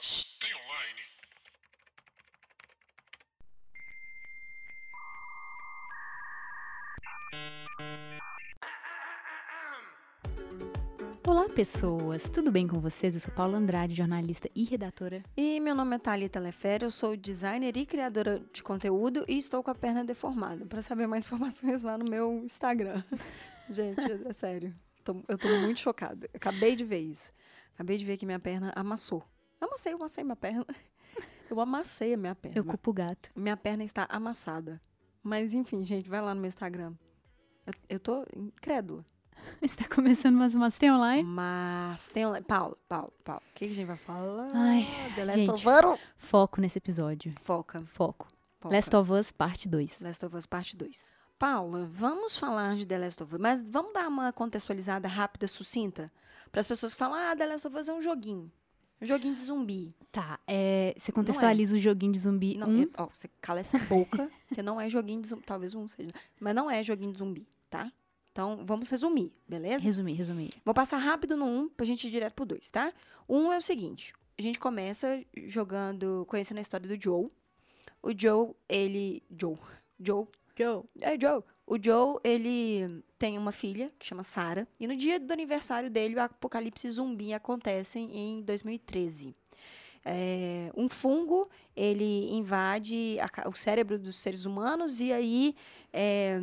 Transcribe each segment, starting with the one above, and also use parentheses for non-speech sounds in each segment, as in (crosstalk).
Mas tem online? Olá, pessoas! Tudo bem com vocês? Eu sou Paula Andrade, jornalista e redatora. E meu nome é Thalita Lefere, eu sou designer e criadora de conteúdo e estou com a perna deformada. Para saber mais (laughs) informações, vá no meu Instagram. (laughs) Gente, é sério. Eu tô muito chocada. Acabei de ver isso. Acabei de ver que minha perna amassou. Amassei, eu amassei minha perna. (laughs) Eu amassei a minha perna. Eu culpo o gato. Minha perna está amassada. Mas enfim, gente, vai lá no meu Instagram. Eu, eu tô incrédula. (laughs) Está começando mais uma Tem Online? Mas tem online. Paulo, Paulo, Paulo. O que, que a gente vai falar? Ai, The Last gente. of Us. Foco nesse episódio. Foca. Foco. foca. Last of Us, parte 2. Last of Us Parte 2. Paula, vamos falar de The Last of Us, mas vamos dar uma contextualizada rápida, sucinta? Para as pessoas que falam, ah, The Last of Us é um joguinho. Um joguinho de zumbi. Tá, é, você contextualiza o joguinho de zumbi Não, 1. é- ó, você cala essa boca, (laughs) que não é joguinho de zumbi. Talvez um seja. Mas não é joguinho de zumbi, tá? Então, vamos resumir, beleza? Resumir, resumir. Vou passar rápido no 1 pra gente ir direto pro 2, tá? 1 é o seguinte: a gente começa jogando, conhecendo a história do Joe. O Joe, ele. Joe. Joe. Joe. É, Joe. O Joe, ele tem uma filha que chama Sarah. E no dia do aniversário dele, o apocalipse zumbi acontece em 2013. É, um fungo, ele invade a o cérebro dos seres humanos e aí, é,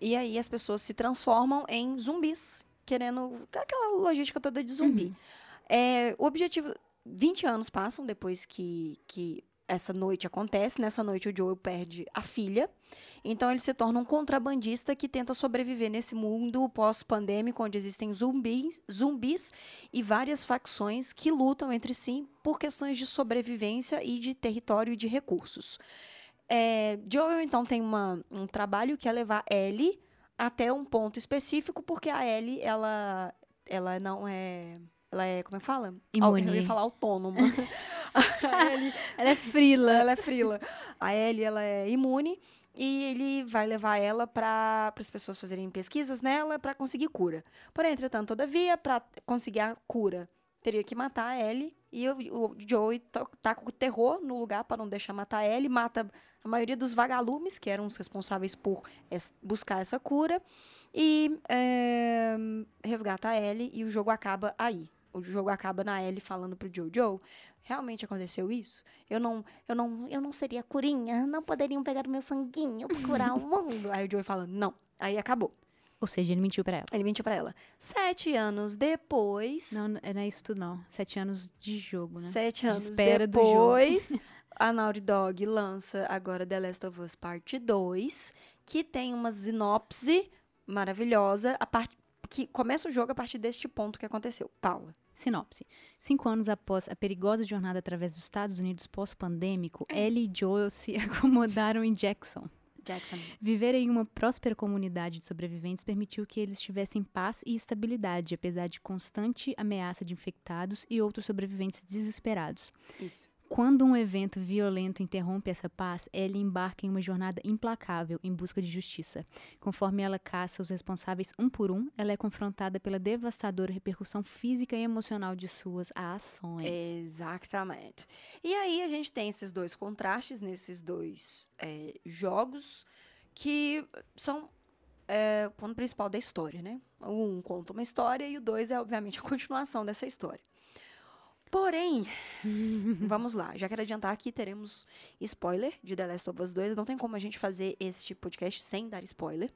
e aí as pessoas se transformam em zumbis, querendo aquela logística toda de zumbi. É, o objetivo, 20 anos passam depois que, que essa noite acontece. Nessa noite o Joel perde a filha. Então ele se torna um contrabandista que tenta sobreviver nesse mundo pós-pandêmico, onde existem zumbis, zumbis e várias facções que lutam entre si por questões de sobrevivência e de território e de recursos. É, Joel, então, tem uma, um trabalho que é levar Ellie até um ponto específico, porque a Ellie, ela, ela não é... Ela é, como é que fala? Au- Eu Imune. ia falar autônoma. (laughs) (laughs) a Ellie, Ela é frila. ela é frila. A Ellie, ela é imune e ele vai levar ela para as pessoas fazerem pesquisas nela para conseguir cura. Porém, entretanto, todavia, para conseguir a cura, teria que matar a Ellie e o, o Joey tá, com terror no lugar para não deixar matar a Ellie, mata a maioria dos vagalumes, que eram os responsáveis por es- buscar essa cura, e é, resgata a Ellie e o jogo acaba aí. O jogo acaba na Ellie falando pro Joe, Joe, realmente aconteceu isso? Eu não, eu não, eu não seria curinha, não poderiam pegar o meu sanguinho pra curar o (laughs) mundo. Aí o Joey fala, não. Aí acabou. Ou seja, ele mentiu pra ela. Ele mentiu pra ela. Sete anos depois, Não, não é isso tudo, não. Sete anos de jogo, né? sete De anos depois, (laughs) a Naughty Dog lança agora The Last of Us Parte 2, que tem uma sinopse maravilhosa, a parte que começa o jogo a partir deste ponto que aconteceu. Paula. Sinopse. Cinco anos após a perigosa jornada através dos Estados Unidos pós-pandêmico, Ellie e Joel se (laughs) acomodaram em Jackson. Jackson. Viver em uma próspera comunidade de sobreviventes permitiu que eles tivessem paz e estabilidade, apesar de constante ameaça de infectados e outros sobreviventes desesperados. Isso. Quando um evento violento interrompe essa paz, Ellie embarca em uma jornada implacável em busca de justiça. Conforme ela caça os responsáveis um por um, ela é confrontada pela devastadora repercussão física e emocional de suas ações. Exatamente. E aí a gente tem esses dois contrastes nesses dois é, jogos que são é, o ponto principal da história, né? O um conta uma história e o dois é, obviamente, a (laughs) continuação dessa história. Porém, (laughs) vamos lá. Já quero adiantar que teremos spoiler de The Last of Us 2. Não tem como a gente fazer este podcast sem dar spoiler.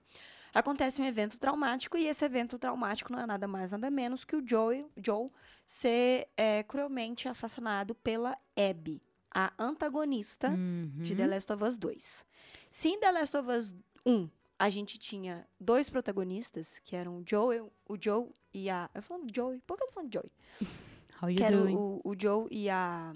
Acontece um evento traumático e esse evento traumático não é nada mais, nada menos que o Joe, Joe ser é, cruelmente assassinado pela Abby, a antagonista Uhum. de The Last of Us 2. Se em The Last of Us 1 a gente tinha dois protagonistas, que eram o Joe, o Joe e a. Eu falando Joey, por que eu tô falando Joey? (laughs) How you Que era doing? o, o Joe e a.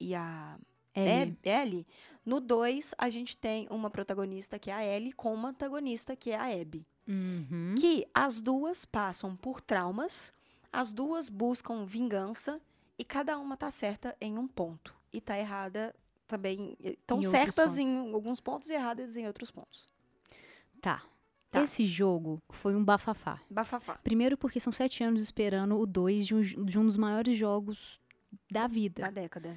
E a Ellie. Ab- Ellie. No 2, a gente tem uma protagonista que é a Ellie com uma antagonista que é a Abby. Uhum. Que as duas passam por traumas, as duas buscam vingança e cada uma tá certa em um ponto. E tá errada também. Estão certas em alguns pontos e erradas em outros pontos. Tá. Tá. Esse jogo foi um bafafá. Bafafá. Primeiro porque são sete anos esperando o 2 de um, de um dos maiores jogos da vida. Da década.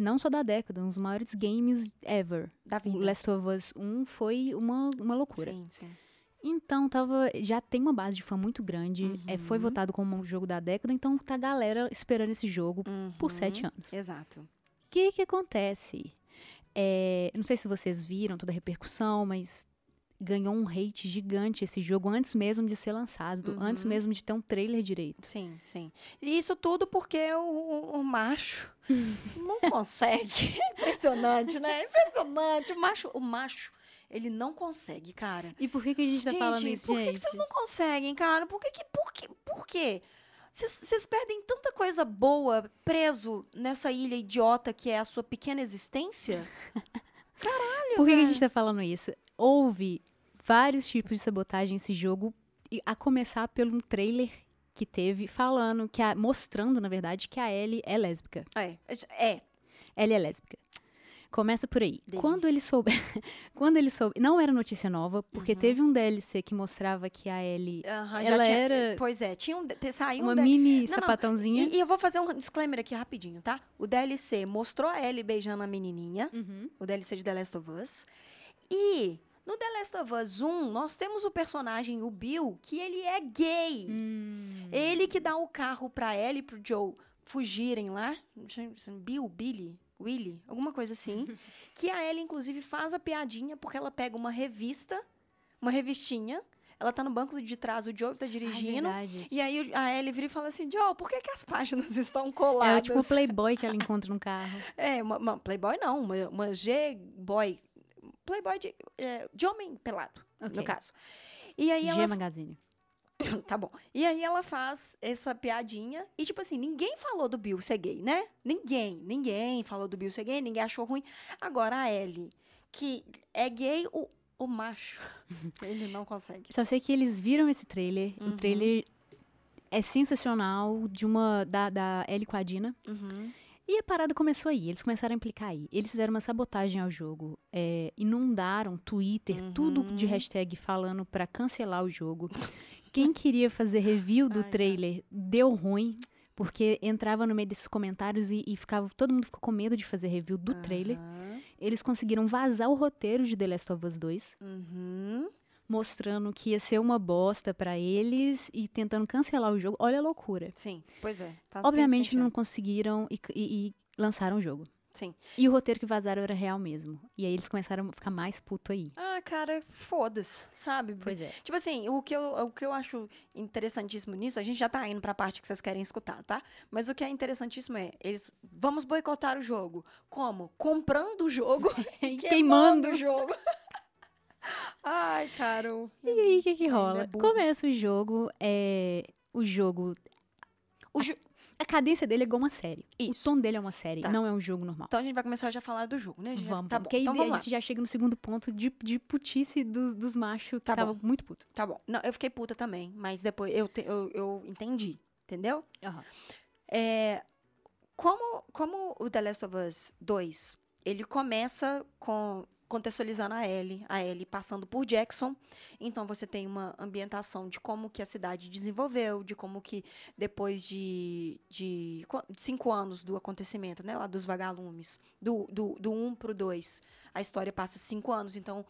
Não só da década, um dos maiores games ever. Da O vida. Last of Us 1 foi uma, uma loucura. Sim, sim. Então, tava, já tem uma base de fã muito grande. é, foi Uhum. votado como um jogo da década, então tá a galera esperando esse jogo por Uhum. sete anos. Exato. O que que acontece? É, não sei se vocês viram toda a repercussão, mas ganhou um hate gigante esse jogo antes mesmo de ser lançado, antes Uhum. mesmo de ter um trailer direito. Sim, sim. E isso tudo porque o, o- macho (laughs) não consegue. É impressionante, né? É impressionante. O macho, o macho, ele não consegue, cara. E por que, que a gente tá falando gente, isso, por que, gente? que vocês não conseguem, cara? Por que que, por que, por quê? Vocês perdem tanta coisa boa preso nessa ilha idiota que é a sua pequena existência? (laughs) Por que, que a gente tá falando isso? Houve vários tipos de sabotagem nesse jogo, a começar pelo trailer que teve falando, que a- mostrando, na verdade, que a Ellie é lésbica. É, é. Ellie é lésbica. Começa por aí. Delícia. Quando ele soube. (laughs) quando ele soube. Não era notícia nova, porque Uhum. teve um DLC que mostrava que a Ellie. Aham, Ela tinha- era Pois é, tinha um, saiu uma um mini Não, não, sapatãozinha. E, e eu vou fazer um disclaimer aqui rapidinho, tá? O DLC mostrou a Ellie beijando a menininha, Uhum. o DLC de The Last of Us. E no The Last of Us 1, nós temos o personagem, o Bill, que ele é gay. Hum. Ele que dá o carro pra Ellie e pro Joe fugirem lá. Bill, Billy, Willy, alguma coisa assim. (laughs) que a Ellie, inclusive, faz a piadinha porque ela pega uma revista, uma revistinha. Ela tá no banco de trás, o Joe tá Ai, dirigindo. verdade. e aí a Ellie vira e fala assim, Joe, por que, que as páginas (laughs) estão É coladas? tipo o Playboy que ela encontra no carro. (laughs) É, uma, uma Playboy não, uma, uma G-boy. Playboy de, é, de homem pelado, Ok. no caso. E aí G ela Magazine. (coughs) Tá bom. E aí ela faz essa piadinha. E, tipo assim, ninguém falou do Bill ser gay, né? Ninguém. Ninguém falou do Bill ser gay, ninguém achou ruim. Agora a Ellie, que é gay, o, o macho, (laughs) ele não consegue. Só sei que eles viram esse trailer. Uhum. O trailer é sensacional, de uma. da, da Ellie com a Dina. Uhum. E a parada começou aí, eles começaram a implicar aí. Eles fizeram uma sabotagem ao jogo, é, inundaram Twitter, tudo de Uhum. hashtag falando pra cancelar o jogo. Quem queria fazer review do Ai, ai. trailer deu ruim, porque entrava no meio desses comentários e, e ficava, todo mundo ficou com medo de fazer review do trailer. Aham. Eles conseguiram vazar o roteiro de The Last of Us 2, Uhum. Mostrando que ia ser uma bosta pra eles e tentando cancelar o jogo. Olha a loucura. Sim, pois é. Obviamente não conseguiram e, e- e lançaram o jogo. Sim. E o roteiro que vazaram era real mesmo. E aí eles começaram a ficar mais puto aí. Ah, cara, foda-se, sabe? Pois é. Tipo assim, o que, eu, o que eu acho interessantíssimo nisso, a gente já tá indo pra parte que vocês querem escutar, tá? Mas o que é interessantíssimo é, eles, vamos boicotar o jogo. Como? Comprando o jogo (laughs) e Queimando. o jogo. (laughs) Ai, cara. o- E aí, o que que rola? é. Começa o jogo, é... O jogo... O jo- A cadência dele é igual uma série. Isso. O tom dele é uma série, Tá. não é um jogo normal. Então a gente vai começar já a falar do jogo, né? gente? Vamos, tá bom. Porque aí então a vamos lá. gente já chega no segundo ponto de, de putice dos, dos machos que Tá tava muito puto. Tá bom. Não, eu fiquei puta também, mas depois eu, te- eu, eu entendi, entendeu? É, como, como o The Last of Us 2, ele começa com contextualizando a Ellie, a Ellie passando por Jackson. Então você tem uma ambientação de como que a cidade desenvolveu, de como que depois de, de cinco anos do acontecimento, né, lá dos vagalumes, do, do, do 1 pro 2, a história passa cinco anos, então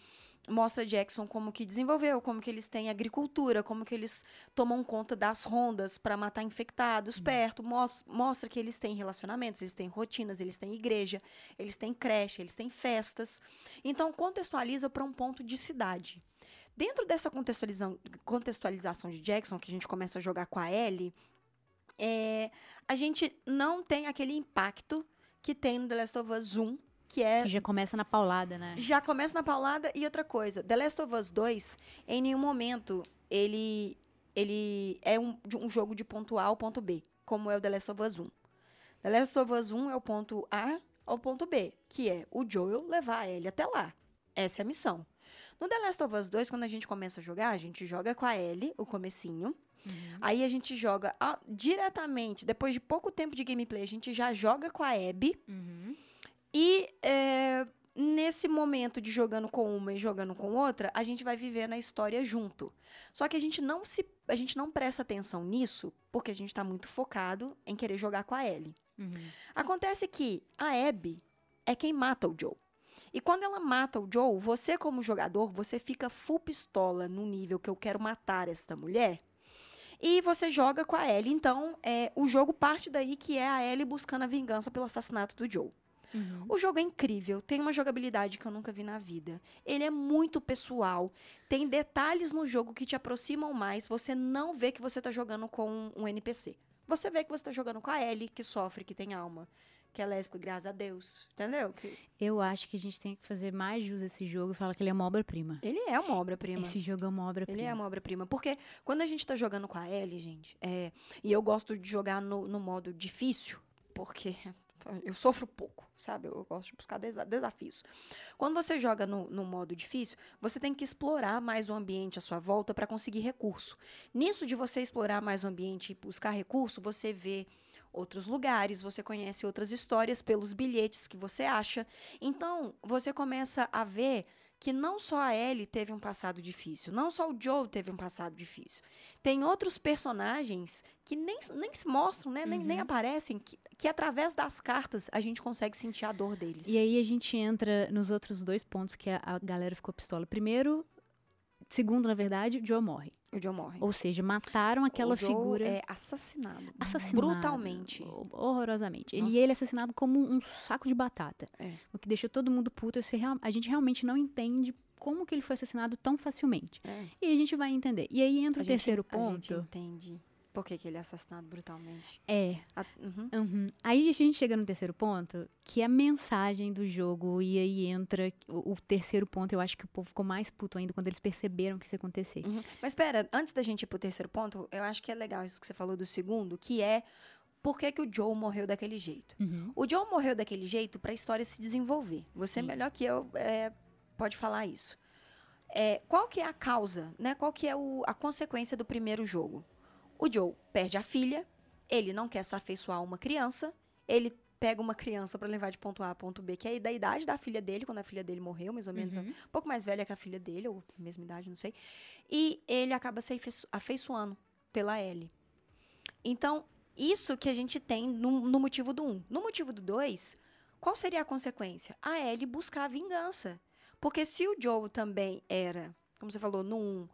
mostra Jackson como que desenvolveu, como que eles têm agricultura, como que eles tomam conta das rondas para matar infectados perto, mos- mostra que eles têm relacionamentos, eles têm rotinas, eles têm igreja, eles têm creche, eles têm festas. Então contextualiza para um ponto de cidade. Dentro dessa contextualização, contextualização de Jackson, que a gente começa a jogar com a Ellie, é, a gente não tem aquele impacto que tem no The Last of Us 1, que é já começa na paulada, né? já começa na paulada e outra coisa. The Last of Us 2, em nenhum momento, ele, ele é um, um jogo de ponto A ao ponto B, como é o The Last of Us 1. The Last of Us 1 é o ponto A ao ponto B, que é o Joel levar ele até lá. Essa é a missão. No The Last of Us 2, quando a gente começa a jogar, a gente joga com a Ellie, o comecinho. Aí a gente joga diretamente, depois de pouco tempo de gameplay, a gente já joga com a Abby. Uhum. E é, nesse momento de jogando com uma e jogando com outra, a gente vai viver na história junto. Só que a gente não se a gente não presta atenção nisso porque a gente tá muito focado em querer jogar com a Ellie. Uhum. Acontece que a Abby é quem mata o Joe. E quando ela mata o Joe, você como jogador, você fica full pistola no nível que eu quero matar esta mulher. E você joga com a Ellie. Então, é, o jogo parte daí que é a Ellie buscando a vingança pelo assassinato do Joe. Uhum. O jogo é incrível, tem uma jogabilidade que eu nunca vi na vida. Ele é muito pessoal, tem detalhes no jogo que te aproximam mais. Você não vê que você tá jogando com um NPC. Você vê que você tá jogando com a Ellie, que sofre, que tem alma, que é lésbica, graças a Deus. Entendeu? Que Eu acho que a gente tem que fazer mais jus a esse jogo e falar que ele é uma obra-prima. ele é uma obra-prima. Esse jogo é uma Ele obra-prima. é uma obra-prima. Porque quando a gente tá jogando com a Ellie, gente, é, e eu gosto de jogar no, no modo difícil, porque eu sofro pouco, sabe? Eu gosto de buscar desa- desafios. Quando você joga no, no modo difícil, você tem que explorar mais o ambiente à sua volta para conseguir recurso. Nisso de você explorar mais o ambiente e buscar recurso, você vê outros lugares, você conhece outras histórias pelos bilhetes que você acha. Então, você começa a ver que não só a Ellie teve um passado difícil, não só o Joe teve um passado difícil. Tem outros personagens que nem, nem se mostram, né? Nem, nem aparecem, que, que através das cartas a gente consegue sentir a dor deles. E aí a gente entra nos outros dois pontos que a, a galera ficou pistola. Primeiro, segundo, na verdade, o Joe morre. o Joe morre. Ou seja, mataram aquela o Joe figura é assassinado. assassinado. Brutalmente. ho- Horrorosamente. Ele, e ele é assassinado como um saco de batata. É. O que deixou todo mundo puto. A gente realmente não entende como que ele foi assassinado tão facilmente. É. E a gente vai entender. E aí entra A o gente- terceiro A gente ponto. entende por que, que ele é assassinado brutalmente. É. A- uhum. Uhum. Aí a gente chega no terceiro ponto, que é a mensagem do jogo, e aí entra o, o terceiro ponto. Eu acho que o povo ficou mais puto ainda quando eles perceberam que isso ia acontecer. Uhum. Mas espera, antes da gente ir pro terceiro ponto, eu acho que é legal isso que você falou do segundo, que é por que, que o Joe morreu daquele jeito. Uhum. O Joe morreu daquele jeito para a história se desenvolver. Você Sim. melhor que eu é, pode falar isso. É, qual que é a causa, né? Qual que é o- a consequência do primeiro jogo? O Joe perde a filha, ele não quer se afeiçoar a uma criança, ele pega uma criança para levar de ponto A a ponto B, que é da idade da filha dele, quando a filha dele morreu, mais ou menos, Uhum. um pouco mais velha que a filha dele, ou mesma idade, não sei. E ele acaba se afeiço- afeiçoando pela Ellie. Então, isso que a gente tem no, no motivo do 1. Um. No motivo do 2, qual seria a consequência? A Ellie buscar a vingança. Porque se o Joe também era, como você falou, no 1, um,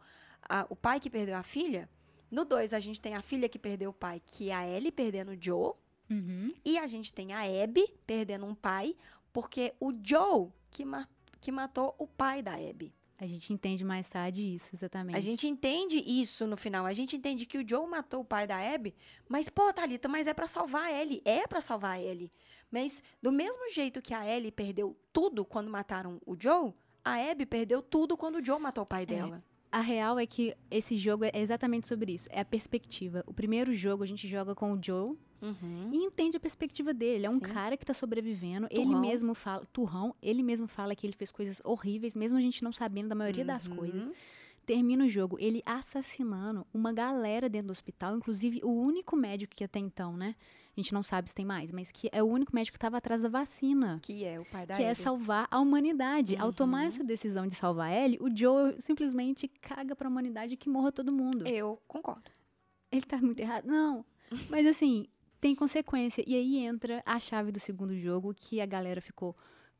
a- o pai que perdeu a filha, no 2 a gente tem a filha que perdeu o pai, que é a Ellie perdendo o Joe, Uhum. e a gente tem a Abby perdendo um pai, porque o Joe que, ma- que matou o pai da Abby. A gente entende mais tarde isso, exatamente. A gente entende isso no final. A gente entende que o Joe matou o pai da Abby, mas, pô, Thalita, mas é pra salvar a Ellie. É pra salvar a Ellie. Mas, do mesmo jeito que a Ellie perdeu tudo quando mataram o Joe, a Abby perdeu tudo quando o Joe matou o pai dela. A real é que esse jogo é exatamente sobre isso. É a perspectiva. O primeiro jogo a gente joga com o Joe Uhum. e entende a perspectiva dele. É um Sim. cara que tá sobrevivendo. Ele Turrão. mesmo fala. Turrão, ele mesmo fala que ele fez coisas horríveis, mesmo a gente não sabendo da maioria das Uhum. coisas. Termina o jogo, ele assassinando uma galera dentro do hospital, inclusive o único médico que até então, né? A gente não sabe se tem mais, mas que é o único médico que estava atrás da vacina. Que é o pai da que é Abby. salvar a humanidade. Ao tomar Uhum. essa decisão de salvar ele, o Joe simplesmente caga pra humanidade e que morra todo mundo. Eu concordo. Ele tá muito errado. Não. (laughs) Mas assim, tem consequência. E aí entra a chave do segundo jogo, que a galera ficou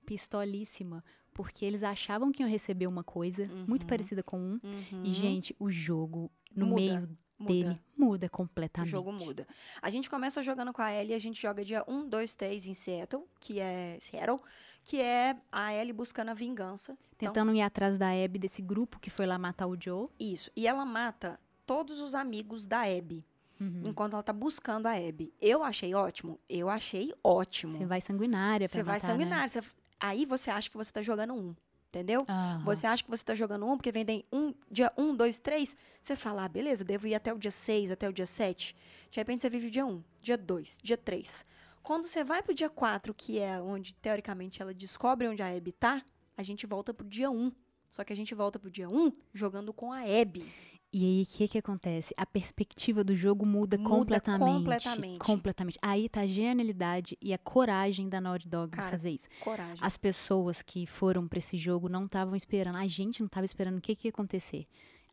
pistolíssima. Porque eles achavam que iam receber uma coisa muito Uhum. parecida com um. Uhum. E, gente, o jogo, no Muda, meio Muda. dele, muda O completamente. jogo muda. A gente começa jogando com a Ellie, a gente joga dia 1, 2, 3 em Seattle, que é Seattle, que é a Ellie buscando a vingança. Então, Tentando ir atrás da Abby, desse grupo que foi lá matar o Joe. isso. E ela mata todos os amigos da Abby, Uhum. enquanto ela tá buscando a Abby. Eu achei ótimo. Eu achei ótimo. Você vai sanguinária pra Você vai matar, né? você- Aí você acha que você tá jogando um. Entendeu? Aham. Você acha que você tá jogando um, porque vem daí um, dia 1, 2, 3. Você fala, ah, beleza, devo ir até o dia 6, até o dia 7. De repente você vive o dia 1, dia 2, dia 3. Quando você vai pro dia 4, que é onde, teoricamente, ela descobre onde a Abby tá, a gente volta pro dia 1. Só que a gente volta pro dia 1 jogando com a Abby. E aí, o que que acontece? A perspectiva do jogo muda, Muda completamente. completamente. Completamente. Aí tá a genialidade e a coragem da Naughty Dog de Cara, fazer isso. Coragem. As pessoas que foram pra esse jogo não estavam esperando. A gente não tava esperando o que, que ia acontecer.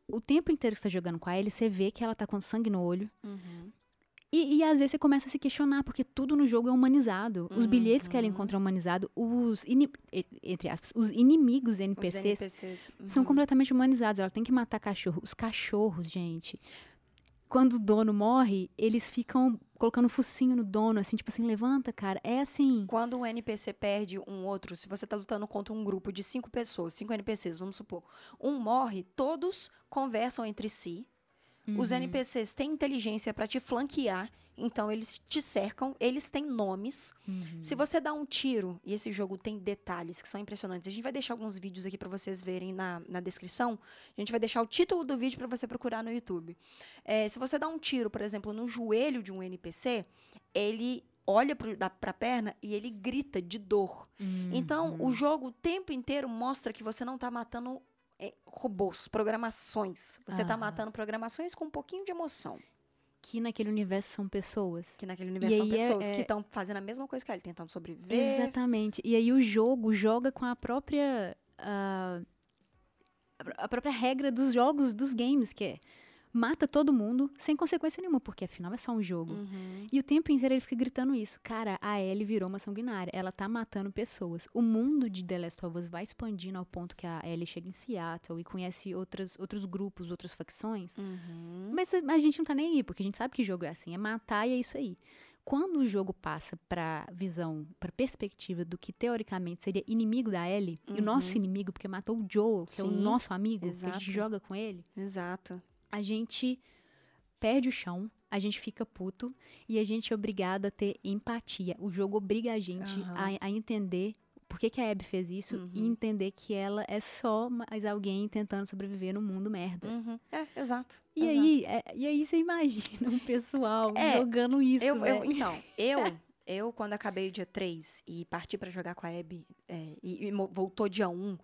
O tempo inteiro que você tá jogando com a Ellie, você vê que ela tá com sangue no olho. Uhum. E, e às vezes você começa a se questionar, porque tudo no jogo é humanizado. Os bilhetes que ela Uhum. encontra é humanizado. Os, entre aspas, os inimigos Os NPCs NPCs. são uhum. completamente humanizados. Ela tem que matar cachorro. Os cachorros, gente. Quando o dono morre, eles ficam colocando focinho no dono, assim, tipo assim, levanta, cara. É assim. Quando um NPC perde um outro, se você tá lutando contra um grupo de cinco pessoas, cinco NPCs, vamos supor, um morre, todos conversam entre si. Os Uhum. NPCs têm inteligência pra te flanquear, então eles te cercam, eles têm nomes. Uhum. Se você dá um tiro, e esse jogo tem detalhes que são impressionantes, a gente vai deixar alguns vídeos aqui pra vocês verem na, na descrição. A gente vai deixar o título do vídeo pra você procurar no YouTube. É, se você dá um tiro, por exemplo, no joelho de um NPC, ele olha da, pra perna e ele grita de dor. Então, Uhum. o jogo o tempo inteiro mostra que você não tá matando robôs, programações. Você tá Aham. matando programações com um pouquinho de emoção. Que naquele universo são pessoas. Que naquele universo são é- pessoas é- que estão fazendo a mesma coisa que ele, tentando sobreviver. Exatamente. E aí o jogo joga com a própria. ah, pró- a própria regra dos jogos, dos games, que é mata todo mundo sem consequência nenhuma, porque afinal é só um jogo. Uhum. E o tempo inteiro ele fica gritando isso. Cara, a Ellie virou uma sanguinária. Ela tá matando pessoas. O mundo de The Last of Us vai expandindo ao ponto que a Ellie chega em Seattle e conhece outras, outros grupos, outras facções. Uhum. Mas a, a gente não tá nem aí, porque a gente sabe que jogo é assim. É matar e é isso aí. Quando o jogo passa pra visão, pra perspectiva do que teoricamente seria inimigo da Ellie, e o nosso inimigo, porque matou o Joel, que é o Uhum. Sim, nosso amigo, que a exato. gente joga com ele, Exato. A gente perde o chão, a gente fica puto e a gente é obrigado a ter empatia. O jogo obriga a gente Aham. a, a entender por que, que a Abby fez isso e Uhum. entender que ela é só mais alguém tentando sobreviver no mundo merda. Uhum. É, exato. E exato. aí, é- e aí você imagina um pessoal É, jogando isso, Eu, eu- então, eu, (laughs) eu, quando acabei o dia 3 e parti pra jogar com a Abby, é, e, e voltou dia 1,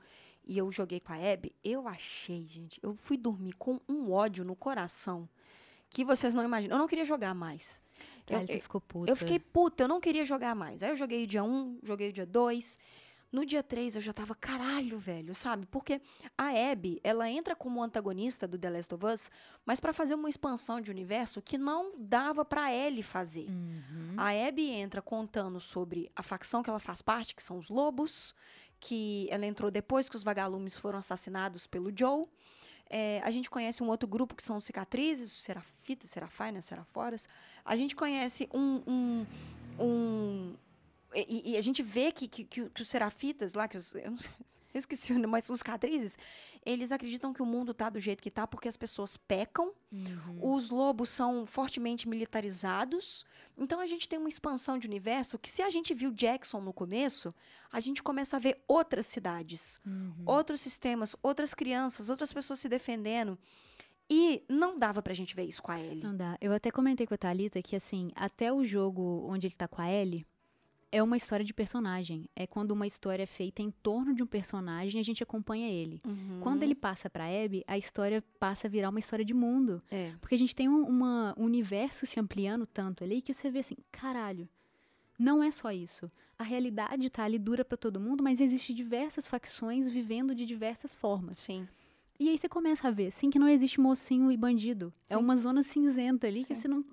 e eu joguei com a Abby, eu achei, gente, eu fui dormir com um ódio no coração que vocês não imaginam. Eu não queria jogar mais. Cara, eu- você ficou puta. Eu fiquei puta, eu não queria jogar mais. Aí eu joguei o dia 1, joguei o dia 2. No dia 3 eu já tava, caralho, velho, sabe? Porque a Abby, ela entra como antagonista do The Last of Us, mas pra fazer uma expansão de universo que não dava pra Ellie fazer. Uhum. A Abby entra contando sobre a facção que ela faz parte, que são os lobos, que ela entrou depois que os vagalumes foram assassinados pelo Joe. É, a gente conhece um outro grupo que são cicatrizes, os serafitas, serafinas, seraforas. A gente conhece um. um, um e, e a gente vê que, que, que os serafitas lá, que os, eu, não sei, eu esqueci mas os cicatrizes, eles acreditam que o mundo tá do jeito que tá porque as pessoas pecam Uhum. os lobos são fortemente militarizados. Então a gente tem uma expansão de universo que, se a gente viu Jackson no começo, a gente começa a ver outras cidades, Uhum. outros sistemas, outras crianças, outras pessoas se defendendo. E não dava pra gente ver isso com a Ellie. Não dá. Eu até comentei com a Thalita que, assim, até o jogo onde ele tá com a Ellie, é uma história de personagem. É quando uma história é feita em torno de um personagem e a gente acompanha ele. Uhum. Quando ele passa pra Abby, a história passa a virar uma história de mundo. É. Porque a gente tem um, uma, um universo se ampliando tanto ali que você vê assim, caralho, não é só isso. A realidade tá ali dura pra todo mundo, mas existe diversas facções vivendo de diversas formas. Sim. E aí você começa a ver, sim, que não existe mocinho e bandido. É Sim. uma zona cinzenta ali que Sim. você não.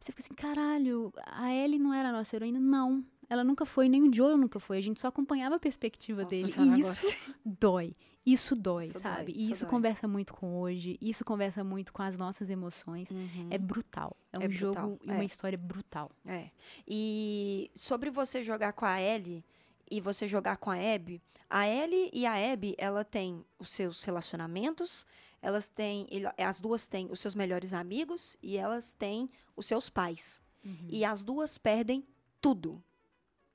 Você fica assim, caralho, a Ellie não era a nossa heroína? Não. Ela nunca foi, nem o Joel nunca foi. A gente só acompanhava a perspectiva Nossa dele. Senhora, E isso dói. Isso dói, Isso dói, sabe? e isso isso dói. conversa muito com hoje. Isso conversa muito com as nossas emoções. Uhum. É brutal. É um É brutal, jogo e uma é. história brutal. É. E sobre você jogar com a Ellie e você jogar com a Abby, a Ellie e a Abby, ela tem os seus relacionamentos, elas têm, as duas têm os seus melhores amigos e elas têm os seus pais. E as duas perdem tudo.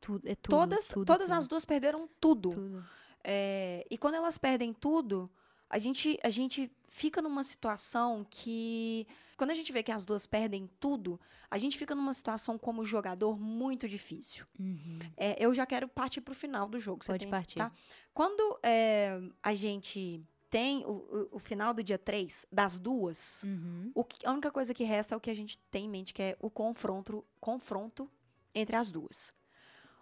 Tudo, é tudo. todas tudo, todas tudo, as duas perderam tudo. tudo. É, e quando elas perdem tudo, a gente, a gente fica numa situação que. Quando a gente vê que as duas perdem tudo, a gente fica numa situação como jogador muito difícil. Uhum. É, eu já quero partir pro final do jogo. Pode tem- partir. tá? Quando é, a gente tem o, o, o final do dia 3, das duas, Uhum. o que- a única coisa que resta é o que a gente tem em mente, que é o confronto, confronto entre as duas.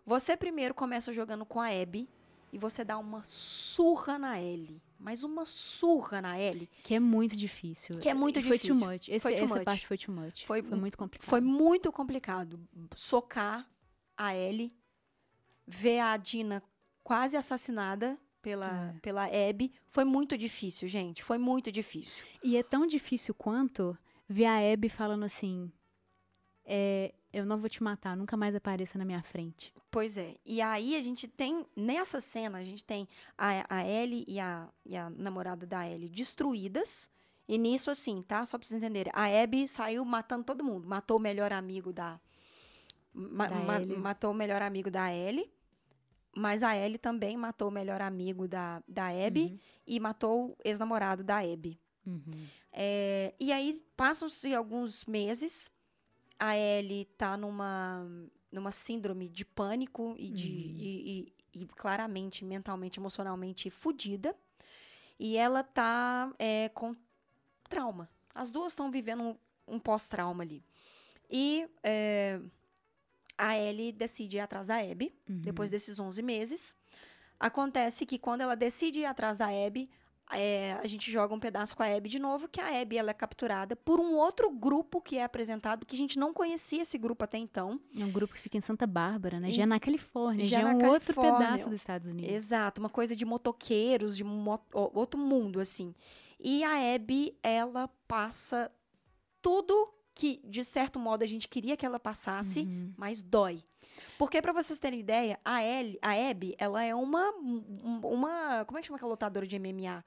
Você primeiro começa jogando com a Abby e você dá uma surra na Ellie. Mas uma surra na Ellie. Que é muito difícil. Que é muito foi difícil. too much. Esse- Foi too essa much. parte foi too much. Foi- Foi, muito complicado. Foi muito complicado socar a Ellie, ver a Dina quase assassinada pela, É. pela Abby. Foi muito difícil, gente. Foi muito difícil. E é tão difícil quanto ver a Abby falando assim: é, Eu não vou te matar, nunca mais apareça na minha frente. Pois é. E aí a gente tem, nessa cena, a gente tem a, a Ellie e a, e a namorada da Ellie destruídas. E nisso, assim, tá? Só pra vocês entenderem. A Abby saiu matando todo mundo. Matou o melhor amigo da. ma- Da ma- matou o melhor amigo da Ellie. Mas a Ellie também matou o melhor amigo da, da Abby. Uhum. E matou o ex-namorado da Abby. Uhum. É, e aí, passam-se alguns meses, a Ellie tá numa, numa síndrome de pânico e, de, Uhum. e, e- e claramente, mentalmente, emocionalmente fodida. E ela tá é, com trauma. As duas estão vivendo um, um pós-trauma ali. E é, a Ellie decide ir atrás da Abby, Uhum. depois desses 11 meses. Acontece que quando ela decide ir atrás da Abby, é, a gente joga um pedaço com a Abby de novo, que a Abby ela é capturada por um outro grupo que é apresentado, que a gente não conhecia esse grupo até então. É um grupo que fica em Santa Bárbara, né? Já Ex- na Califórnia, já já, é um outro pedaço dos Estados Unidos. Exato, uma coisa de motoqueiros, de outro mundo, assim. E a Abby, ela passa tudo que, de certo modo, a gente queria que ela passasse, Uhum. mas dói. Porque, pra vocês terem ideia, a, Ellie, a Abby, ela é uma, um- uma... Como é que chama aquela lutadora de MMA?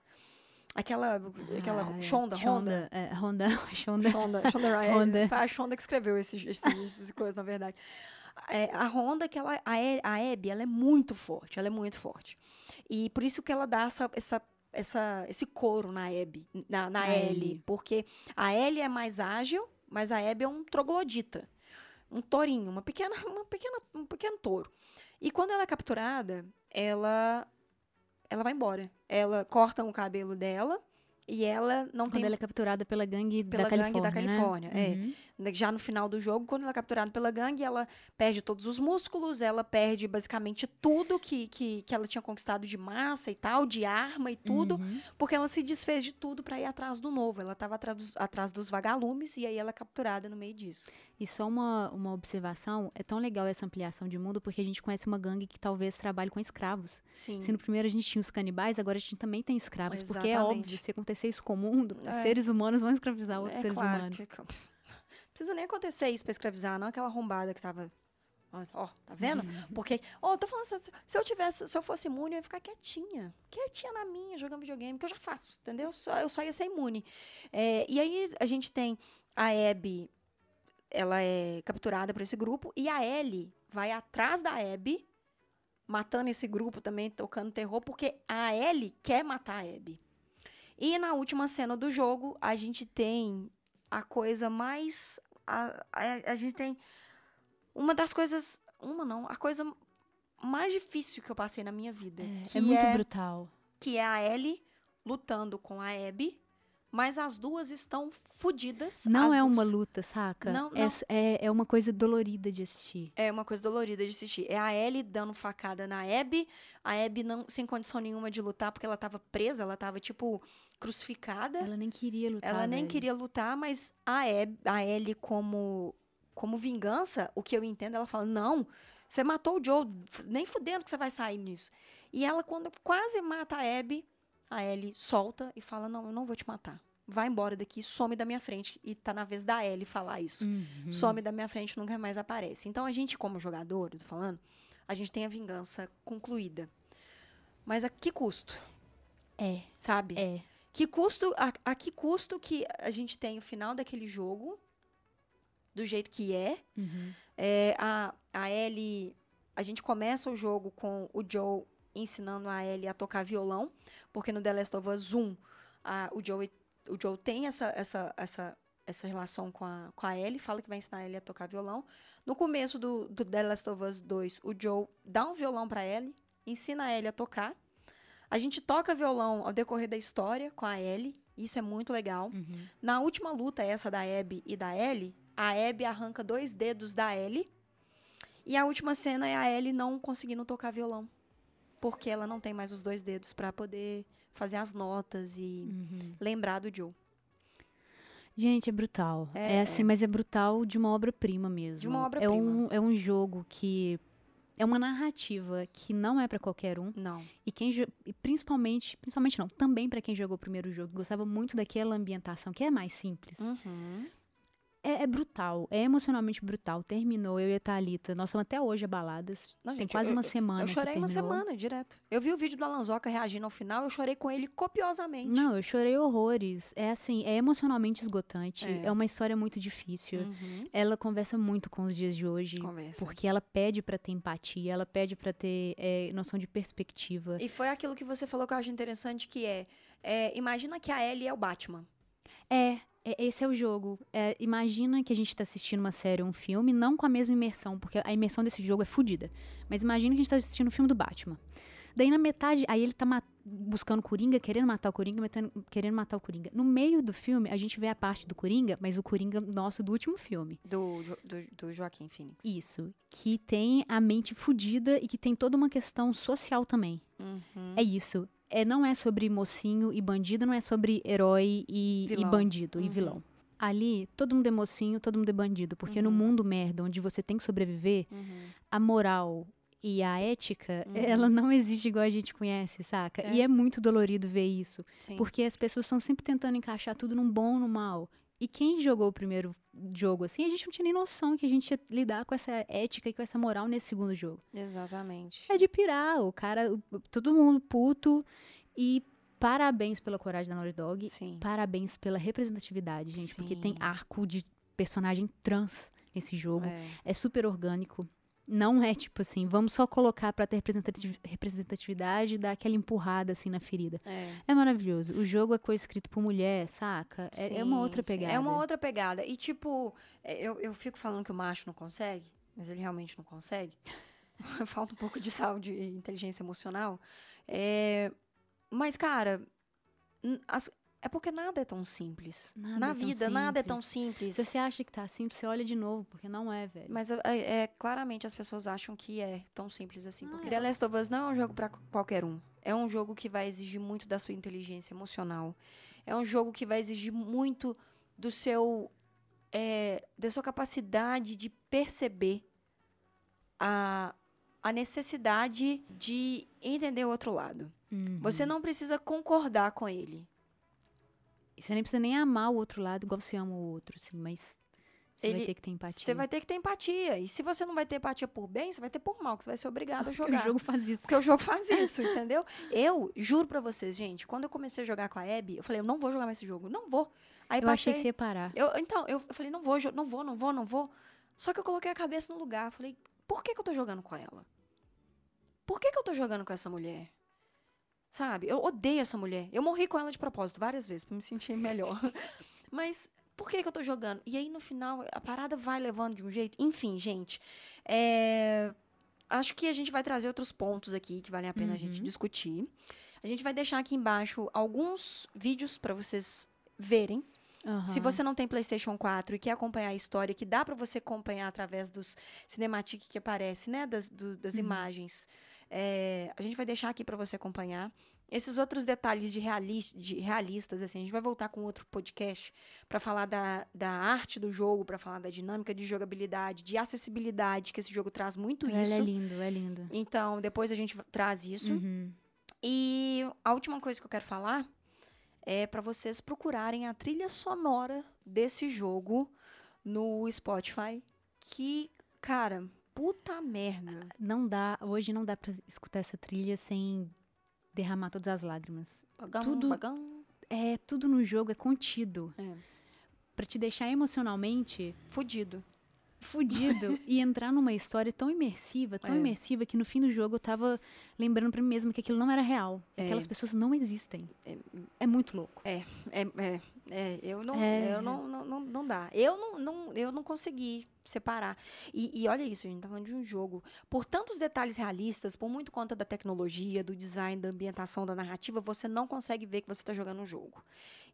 Aquela, aquela Ah, é. Shonda, Honda? É, Honda, (laughs) Shonda. Shonda, Shonda Rhimes. Honda. Foi a Shonda que escreveu esses, esses, essas coisas, na verdade. É, a Honda, que ela, a, a Abby, ela é muito forte, ela é muito forte. E por isso que ela dá essa, essa, essa, esse couro na Abby, na, na Na Ellie. Ellie. Porque a Ellie é mais ágil, mas a Abby é um troglodita. Um tourinho, uma pequena, (laughs) uma pequena, um pequeno touro. E quando ela é capturada, ela, ela vai embora. Ela corta o cabelo dela e ela não Quando tem ela é capturada pela gangue Pela da gangue Califórnia. da né? Califórnia, é. Uhum. já no final do jogo, quando ela é capturada pela gangue, ela perde todos os músculos, ela perde basicamente tudo que, que, que ela tinha conquistado de massa e tal, de arma e tudo, Uhum. porque ela se desfez de tudo pra ir atrás do novo. Ela estava atrás dos, atrás dos vagalumes e aí ela é capturada no meio disso. E só uma, uma observação, é tão legal essa ampliação de mundo porque a gente conhece uma gangue que talvez trabalhe com escravos. Sim. Se no primeiro a gente tinha os canibais, agora a gente também tem escravos. Porque é Exatamente. óbvio, se acontecer isso com o mundo, É. seres humanos vão escravizar outros é seres claro humanos. que- Não precisa nem acontecer isso pra escravizar, não aquela arrombada que tava. Ó, tá vendo? Uhum. Porque, ó, tô falando, se, se eu tivesse, se eu fosse imune, eu ia ficar quietinha. Quietinha na minha, jogando videogame, que eu já faço, entendeu? Só, eu só ia ser imune. É, e aí a gente tem a Abby, ela é capturada por esse grupo, e a Ellie vai atrás da Abby, matando esse grupo também, tocando terror, porque a Ellie quer matar a Abby. E na última cena do jogo, a gente tem a coisa mais. A, a, a gente tem uma das coisas. Uma não, a coisa mais difícil que eu passei na minha vida. É, é muito brutal. que é a Ellie lutando com a Abby, mas as duas estão fodidas. Não é duas- uma luta, saca? Não, É não. É, é uma coisa dolorida de assistir. É uma coisa dolorida de assistir. É a Ellie dando facada na Abby, a Abby não, sem condição nenhuma de lutar, porque ela tava presa, ela tava, tipo, crucificada. Ela nem queria lutar. Ela nem queria lutar, mas a, Eb, a Ellie, como, como vingança, o que eu entendo, ela fala: não, você matou o Joe, nem fudendo que você vai sair nisso. E ela, quando quase mata a Abby, a Ellie solta e fala: não, eu não vou te matar. Vai embora daqui, some da minha frente. E tá na vez da Ellie falar isso. Uhum. Some da minha frente, nunca mais aparece. Então a gente, como jogador, eu tô falando, a gente tem a vingança concluída. Mas a que custo? É, Sabe? é. Que custo, a, a que custo que a gente tem o final daquele jogo, do jeito que é. Uhum. É, a, a Ellie, a gente começa o jogo com o Joe ensinando a Ellie a tocar violão, porque no The Last of Us 1, a, o, Joe, o Joe tem essa, essa, essa, essa relação com a, com a Ellie, fala que vai ensinar a Ellie a tocar violão. No começo do, do The Last of Us 2, o Joe dá um violão para Ellie, ensina a Ellie a tocar. A gente toca violão ao decorrer da história com a Ellie. Isso é muito legal. Uhum. Na última luta, essa da Abby e da Ellie, a Abby arranca dois dedos da Ellie. E a última cena é a Ellie não conseguindo tocar violão. Porque ela não tem mais os dois dedos para poder fazer as notas e Uhum. lembrar do Joe. Gente, é brutal. É, É, assim, mas é brutal de uma obra-prima mesmo. De uma É obra-prima. um, é um jogo que. É uma narrativa que não é pra qualquer um. Não. E quem e principalmente, principalmente não, também pra quem jogou o primeiro jogo, gostava muito daquela ambientação que é mais simples. Uhum. É, é brutal, é emocionalmente brutal. Terminou, eu e a Thalita. Nós estamos até hoje abaladas. Não, Tem gente, quase eu- uma semana. Eu chorei uma semana, direto. Eu vi o vídeo do Alanzoca reagindo ao final, eu chorei com ele copiosamente. Não, eu chorei horrores. É assim, é emocionalmente esgotante. É. É, uma história muito difícil. Uhum. Ela conversa muito com os dias de hoje. Conversa. Porque ela pede pra ter empatia, ela pede pra ter é, noção de perspectiva. E foi aquilo que você falou que eu acho interessante, que é, é, imagina que a Ellie é o Batman. É- esse é o jogo. É, imagina que a gente tá assistindo uma série ou um filme, não com a mesma imersão, porque a imersão desse jogo é fodida. Mas imagina que a gente tá assistindo o filme do Batman. Daí na metade, aí ele tá buscando Coringa, querendo matar o Coringa, querendo matar o Coringa. No meio do filme, a gente vê a parte do Coringa, mas o Coringa nosso do último filme. Do, do, do Joaquim Phoenix. Isso. Que tem a mente fodida e que tem toda uma questão social também. Uhum. É isso. É, não é sobre mocinho e bandido, não é sobre herói e, e bandido e Uhum. vilão. Ali, todo mundo é mocinho, todo mundo é bandido. Porque no Uhum. mundo merda, onde você tem que sobreviver, Uhum. a moral e a ética, Uhum. ela não existe igual a gente conhece, saca? É. E é muito dolorido ver isso. Sim. Porque as pessoas estão sempre tentando encaixar tudo num bom ou no mal. E quem jogou o primeiro jogo assim, a gente não tinha nem noção que a gente ia lidar com essa ética e com essa moral nesse segundo jogo. Exatamente. É de pirar, o cara, todo mundo puto. E parabéns pela coragem da Naughty Dog. Sim. Parabéns pela representatividade, gente. Porque tem Sim. arco de personagem trans nesse jogo. É. É super orgânico. Não é tipo assim, vamos só colocar pra ter representati- representatividade e dar aquela empurrada assim na ferida. É. É maravilhoso. O jogo é coescrito por mulher, saca? É, é uma Sim, outra sim. pegada. É uma outra pegada. E, tipo, é, eu, eu fico falando que o macho não consegue, mas ele realmente não consegue. (laughs) Falta um pouco de saúde e inteligência emocional. É, mas, cara, as- é porque nada é tão simples. Nada Na é vida, nada é tão simples. simples. Se você acha que tá simples, você olha de novo, porque não é, velho. Mas é, é- claramente as pessoas acham que é tão simples assim. Ah, Porque é. The Last of Us não é um jogo pra qualquer um. É um jogo que vai exigir muito da sua inteligência emocional. É um jogo que vai exigir muito do seu é, da sua capacidade de perceber a, a necessidade de entender o outro lado. Uhum. Você não precisa concordar com ele. Você nem precisa nem amar o outro lado igual você ama o outro, assim, mas você Ele- vai ter que ter empatia. Você vai ter que ter empatia. E se você não vai ter empatia por bem, você vai ter por mal, que você vai ser obrigado a Porque jogar. O jogo faz isso. Porque o jogo faz (laughs) isso, entendeu? Eu juro pra vocês, gente, quando eu comecei a jogar com a Abby, eu falei, eu não vou jogar mais esse jogo, não vou. Aí Eu achei que você ia parar. eu, então, eu falei, não vou, não vou, não vou, não vou. Só que eu coloquei a cabeça no lugar, falei, por que que eu tô jogando com ela? Por que que eu tô jogando com essa mulher? Sabe? Eu odeio essa mulher. Eu morri com ela de propósito várias vezes pra me sentir melhor. (laughs) Mas por que que eu tô jogando? E aí no final a parada vai levando de um jeito. Enfim, gente, é, acho que a gente vai trazer outros pontos aqui que valem a pena a gente Uhum. discutir. A gente vai deixar aqui embaixo alguns vídeos pra vocês verem. Se Aham. você não tem PlayStation 4 e quer acompanhar a história, que dá pra você acompanhar através dos cinematic que aparece, né, das, do- das Uhum. imagens, é, a gente vai deixar aqui pra você acompanhar. Esses outros detalhes de, realis- de realistas, assim, a gente vai voltar com outro podcast pra falar da, da arte do jogo, pra falar da dinâmica de jogabilidade, de acessibilidade, que esse jogo traz muito Ele isso. é lindo, é lindo. Então, depois a gente traz isso. Uhum. E a última coisa que eu quero falar é para vocês procurarem a trilha sonora desse jogo no Spotify. Que, cara, puta merda. Não dá, hoje não dá pra escutar essa trilha sem derramar todas as lágrimas. Bagam, Tudo- bagam. É, tudo no jogo é contido. É. Pra te deixar emocionalmente Fudido. Fudido (laughs) e entrar numa história tão imersiva, tão É. imersiva que no fim do jogo eu tava lembrando pra mim mesma que aquilo não era real. É. Aquelas pessoas não existem. É. É muito louco. É, é, é, eu não, É. eu não, não, não, não dá. Eu não, não, eu não consegui separar. E, e olha isso, a gente tá falando de um jogo. Por tantos detalhes realistas, por muito conta da tecnologia, do design, da ambientação, da narrativa, você não consegue ver que você está jogando um jogo.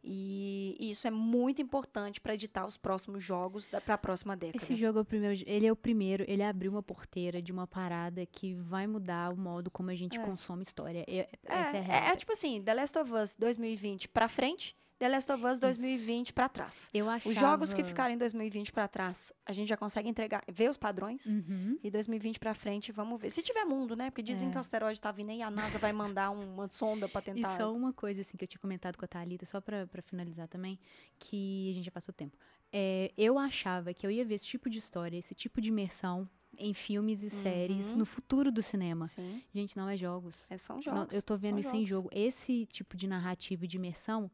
E, e isso é muito importante para editar os próximos jogos para a próxima década. Esse jogo é o primeiro, ele é o primeiro, ele abriu uma porteira de uma parada que vai mudar o modo como a gente É. consome história. É, É, essa é, a é, é tipo assim, The Last of Us 2020 pra frente, The Last of Us 2020 pra trás. Eu achava... Os jogos que ficarem em 2020 pra trás, a gente já consegue entregar, ver os padrões. Uhum. E 2020 pra frente, vamos ver. Se tiver mundo, né? Porque dizem É. que o asteroide tá vindo aí e a NASA vai mandar uma sonda pra E tentar. só uma coisa assim que eu tinha comentado com a Thalita, só pra, pra finalizar também, que a gente já passou tempo. É, eu achava que eu ia ver esse tipo de história, esse tipo de imersão em filmes e séries Uhum. no futuro do cinema. Sim, Gente, não é jogos. é, são Não, jogos. eu tô vendo são isso em jogos. jogo. Esse tipo de narrativa e de imersão,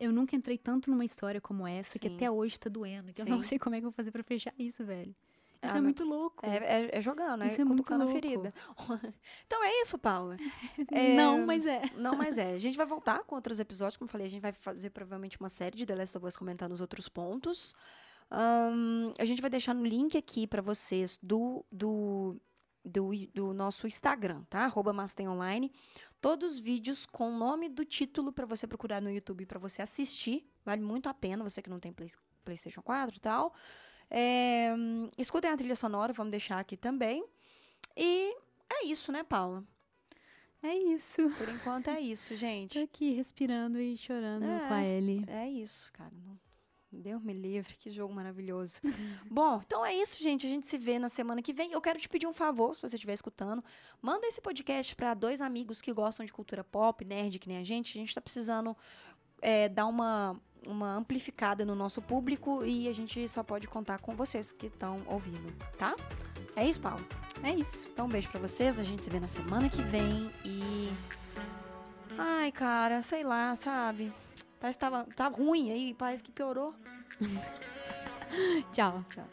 eu nunca entrei tanto numa história como essa, que Sim. até hoje tá doendo. Que eu Sim. não sei como é que eu vou fazer pra fechar isso, velho. Ah, Isso é mas- muito louco. É, é, é jogando, é Isso é muito louco. ferida. (laughs) então é isso, Paula. (laughs) É, Não, mas é. Não, mas é. (laughs) A gente vai voltar com outros episódios. Como eu falei, a gente vai fazer provavelmente uma série de The Last of Us comentando os outros pontos. Ahn, a gente vai deixar no link aqui pra vocês do, do, do, do nosso Instagram, tá? Arroba Mastem Online. Todos os vídeos com o nome do título pra você procurar no YouTube pra você assistir. Vale muito a pena, você que não tem Play- PlayStation 4 e tal. É, escutem a trilha sonora, vamos deixar aqui também. E é isso, né, Paula? É isso. Por enquanto é isso, gente. Tô aqui respirando e chorando É. com a Ellie. É isso, cara. Não- Deus me livre, que jogo maravilhoso. (laughs) Bom, então é isso, gente. A gente se vê na semana que vem. Eu quero te pedir um favor, se você estiver escutando. Manda esse podcast para dois amigos que gostam de cultura pop, nerd, que nem a gente. A gente tá precisando é, dar uma, uma amplificada no nosso público e a gente só pode contar com vocês que estão ouvindo, tá? É isso, Paulo. É isso. Então, um beijo pra vocês. A gente se vê na semana que vem e. Ai, cara, sei lá, sabe? Parece que tava, tá ruim aí, parece que piorou. (laughs) Tchau. Tchau.